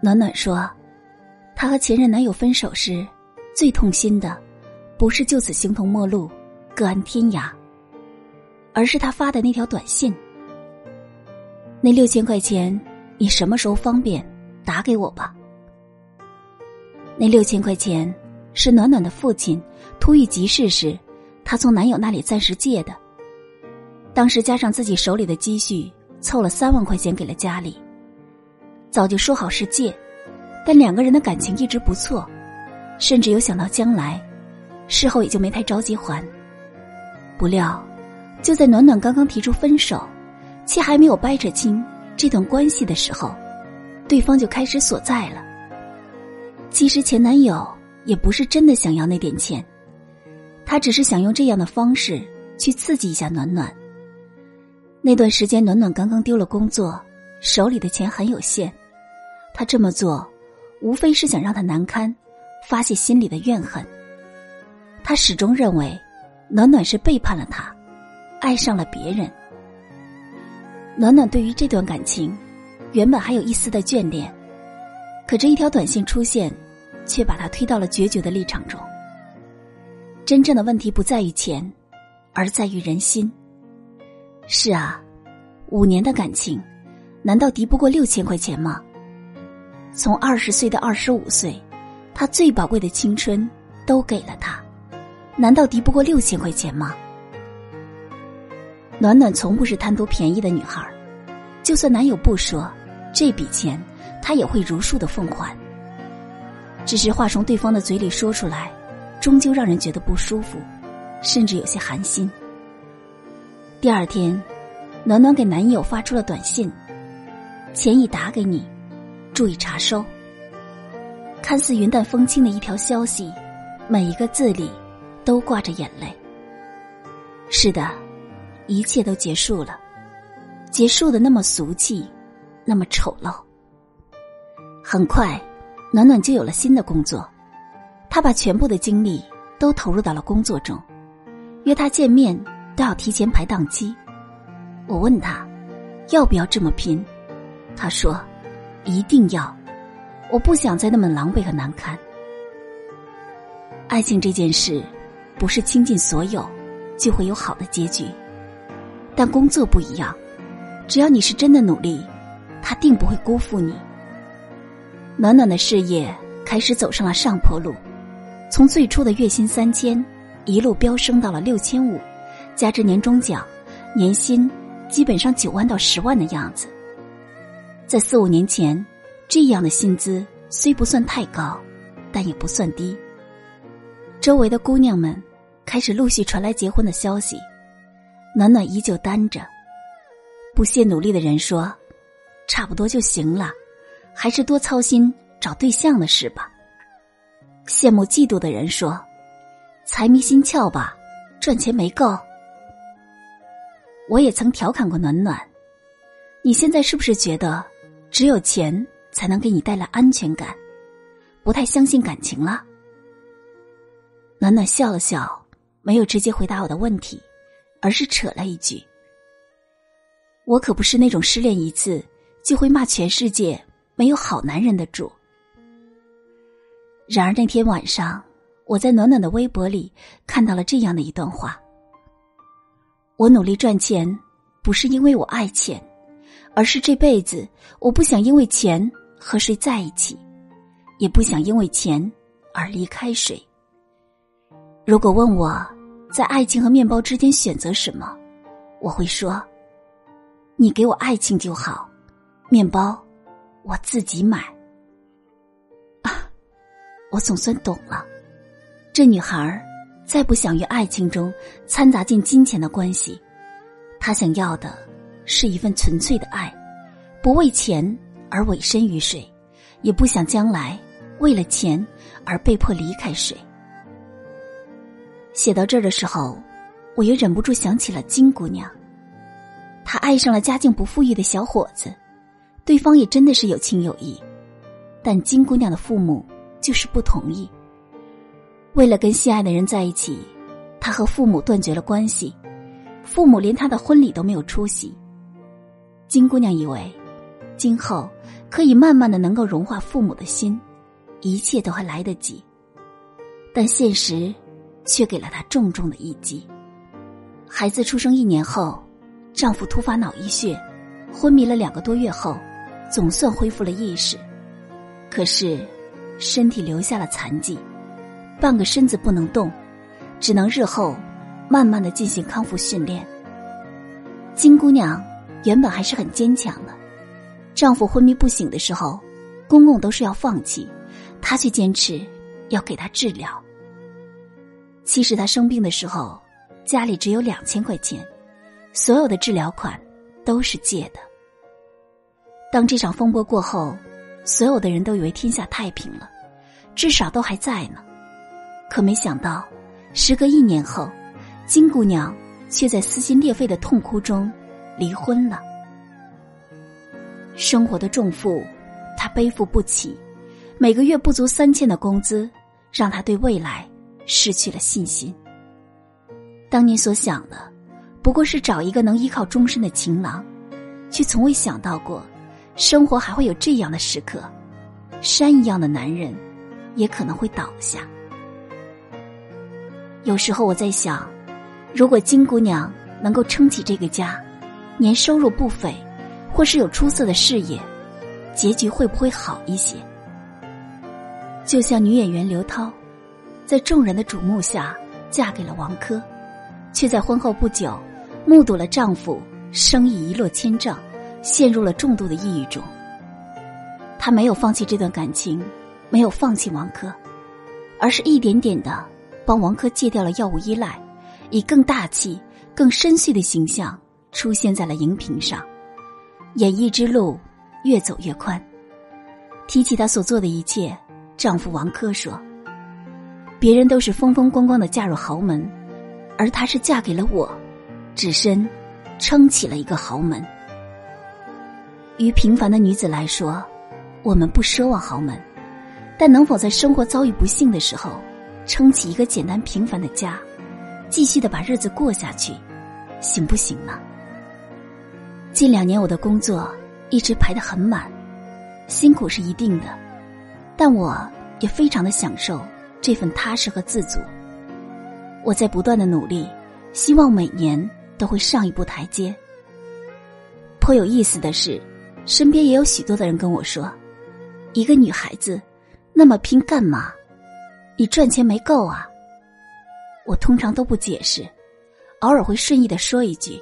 暖暖说，她和前任男友分手时，最痛心的，不是就此形同陌路、各安天涯，而是他发的那条短信：“那六千块钱。”你什么时候方便打给我吧？那六千块钱是暖暖的父亲突遇急事时，她从男友那里暂时借的。当时加上自己手里的积蓄，凑了三万块钱给了家里。早就说好是借，但两个人的感情一直不错，甚至有想到将来，事后也就没太着急还。不料，就在暖暖刚刚提出分手，且还没有掰扯清。这段关系的时候，对方就开始索债了。其实前男友也不是真的想要那点钱，他只是想用这样的方式去刺激一下暖暖。那段时间，暖暖刚刚丢了工作，手里的钱很有限，他这么做，无非是想让他难堪，发泄心里的怨恨。他始终认为，暖暖是背叛了他，爱上了别人。暖暖对于这段感情，原本还有一丝的眷恋，可这一条短信出现，却把他推到了决绝的立场中。真正的问题不在于钱，而在于人心。是啊，五年的感情，难道敌不过六千块钱吗？从二十岁到二十五岁，他最宝贵的青春都给了他，难道敌不过六千块钱吗？暖暖从不是贪图便宜的女孩就算男友不说，这笔钱她也会如数的奉还。只是话从对方的嘴里说出来，终究让人觉得不舒服，甚至有些寒心。第二天，暖暖给男友发出了短信：“钱已打给你，注意查收。”看似云淡风轻的一条消息，每一个字里都挂着眼泪。是的。一切都结束了，结束的那么俗气，那么丑陋。很快，暖暖就有了新的工作，她把全部的精力都投入到了工作中。约他见面都要提前排档期。我问他，要不要这么拼？他说，一定要。我不想再那么狼狈和难堪。爱情这件事，不是倾尽所有就会有好的结局。但工作不一样，只要你是真的努力，他定不会辜负你。暖暖的事业开始走上了上坡路，从最初的月薪三千，一路飙升到了六千五，加之年终奖，年薪基本上九万到十万的样子。在四五年前，这样的薪资虽不算太高，但也不算低。周围的姑娘们开始陆续传来结婚的消息。暖暖依旧单着，不懈努力的人说：“差不多就行了，还是多操心找对象的事吧。”羡慕嫉妒的人说：“财迷心窍吧，赚钱没够。”我也曾调侃过暖暖：“你现在是不是觉得只有钱才能给你带来安全感，不太相信感情了？”暖暖笑了笑，没有直接回答我的问题。而是扯了一句：“我可不是那种失恋一次就会骂全世界没有好男人的主。”然而那天晚上，我在暖暖的微博里看到了这样的一段话：“我努力赚钱，不是因为我爱钱，而是这辈子我不想因为钱和谁在一起，也不想因为钱而离开谁。如果问我。”在爱情和面包之间选择什么？我会说：“你给我爱情就好，面包我自己买。”啊，我总算懂了，这女孩再不想与爱情中掺杂进金钱的关系，她想要的是一份纯粹的爱，不为钱而委身于谁，也不想将来为了钱而被迫离开谁。写到这儿的时候，我也忍不住想起了金姑娘。她爱上了家境不富裕的小伙子，对方也真的是有情有义，但金姑娘的父母就是不同意。为了跟心爱的人在一起，她和父母断绝了关系，父母连她的婚礼都没有出席。金姑娘以为，今后可以慢慢的能够融化父母的心，一切都还来得及。但现实，却给了她重重的一击。孩子出生一年后。丈夫突发脑溢血，昏迷了两个多月后，总算恢复了意识，可是身体留下了残疾，半个身子不能动，只能日后慢慢的进行康复训练。金姑娘原本还是很坚强的，丈夫昏迷不醒的时候，公公都是要放弃，她却坚持要给他治疗。其实她生病的时候，家里只有两千块钱。所有的治疗款都是借的。当这场风波过后，所有的人都以为天下太平了，至少都还在呢。可没想到，时隔一年后，金姑娘却在撕心裂肺的痛哭中离婚了。生活的重负，他背负不起，每个月不足三千的工资，让他对未来失去了信心。当年所想的。不过是找一个能依靠终身的情郎，却从未想到过，生活还会有这样的时刻，山一样的男人，也可能会倒下。有时候我在想，如果金姑娘能够撑起这个家，年收入不菲，或是有出色的事业，结局会不会好一些？就像女演员刘涛，在众人的瞩目下嫁给了王珂，却在婚后不久。目睹了丈夫生意一落千丈，陷入了重度的抑郁中。她没有放弃这段感情，没有放弃王珂，而是一点点的帮王珂戒掉了药物依赖，以更大气、更深邃的形象出现在了荧屏上。演艺之路越走越宽。提起她所做的一切，丈夫王珂说：“别人都是风风光光的嫁入豪门，而她是嫁给了我。”只身撑起了一个豪门。于平凡的女子来说，我们不奢望豪门，但能否在生活遭遇不幸的时候，撑起一个简单平凡的家，继续的把日子过下去，行不行呢？近两年我的工作一直排得很满，辛苦是一定的，但我也非常的享受这份踏实和自足。我在不断的努力，希望每年。都会上一步台阶。颇有意思的是，身边也有许多的人跟我说：“一个女孩子那么拼干嘛？你赚钱没够啊？”我通常都不解释，偶尔会顺意的说一句：“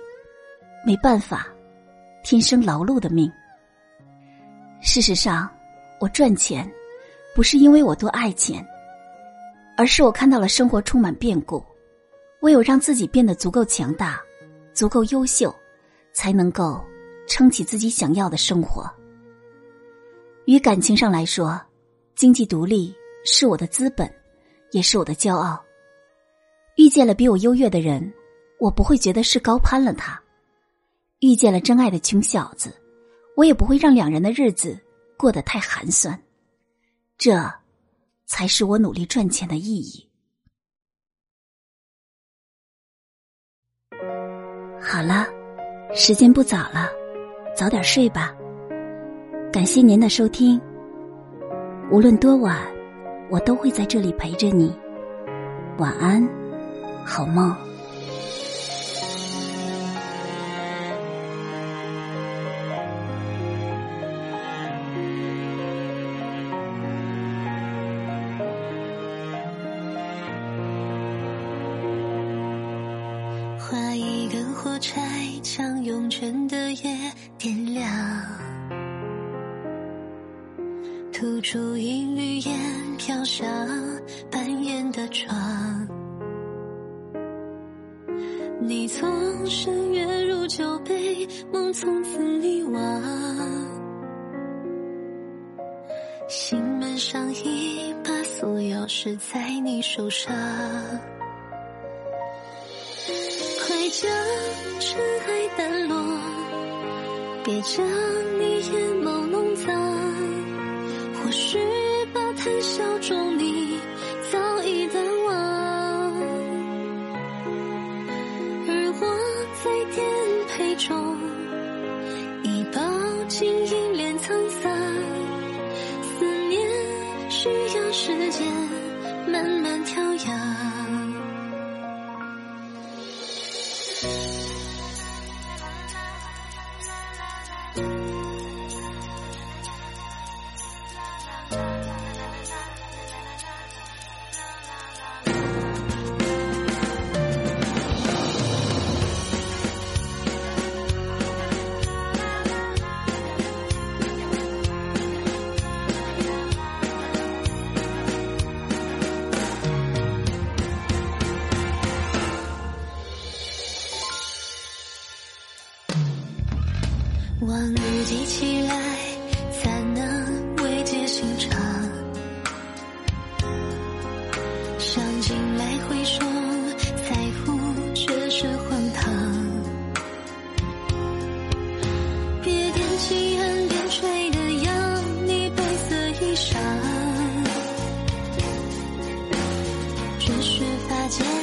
没办法，天生劳碌的命。”事实上，我赚钱不是因为我多爱钱，而是我看到了生活充满变故，唯有让自己变得足够强大。足够优秀，才能够撑起自己想要的生活。于感情上来说，经济独立是我的资本，也是我的骄傲。遇见了比我优越的人，我不会觉得是高攀了他；遇见了真爱的穷小子，我也不会让两人的日子过得太寒酸。这，才是我努力赚钱的意义。好了，时间不早了，早点睡吧。感谢您的收听。无论多晚，我都会在这里陪着你。晚安，好梦。涌泉的夜点亮，吐出一缕烟飘向半掩的窗。你从深月入酒杯，梦从此溺亡。心门上一把锁，钥匙在你手上。将尘埃掸落，别将你眼眸弄脏，或许吧，谈笑中。望雨记起来才能慰藉心肠想进来回首在乎却是荒唐。别惦记岸边吹的羊你白色衣裳只是发间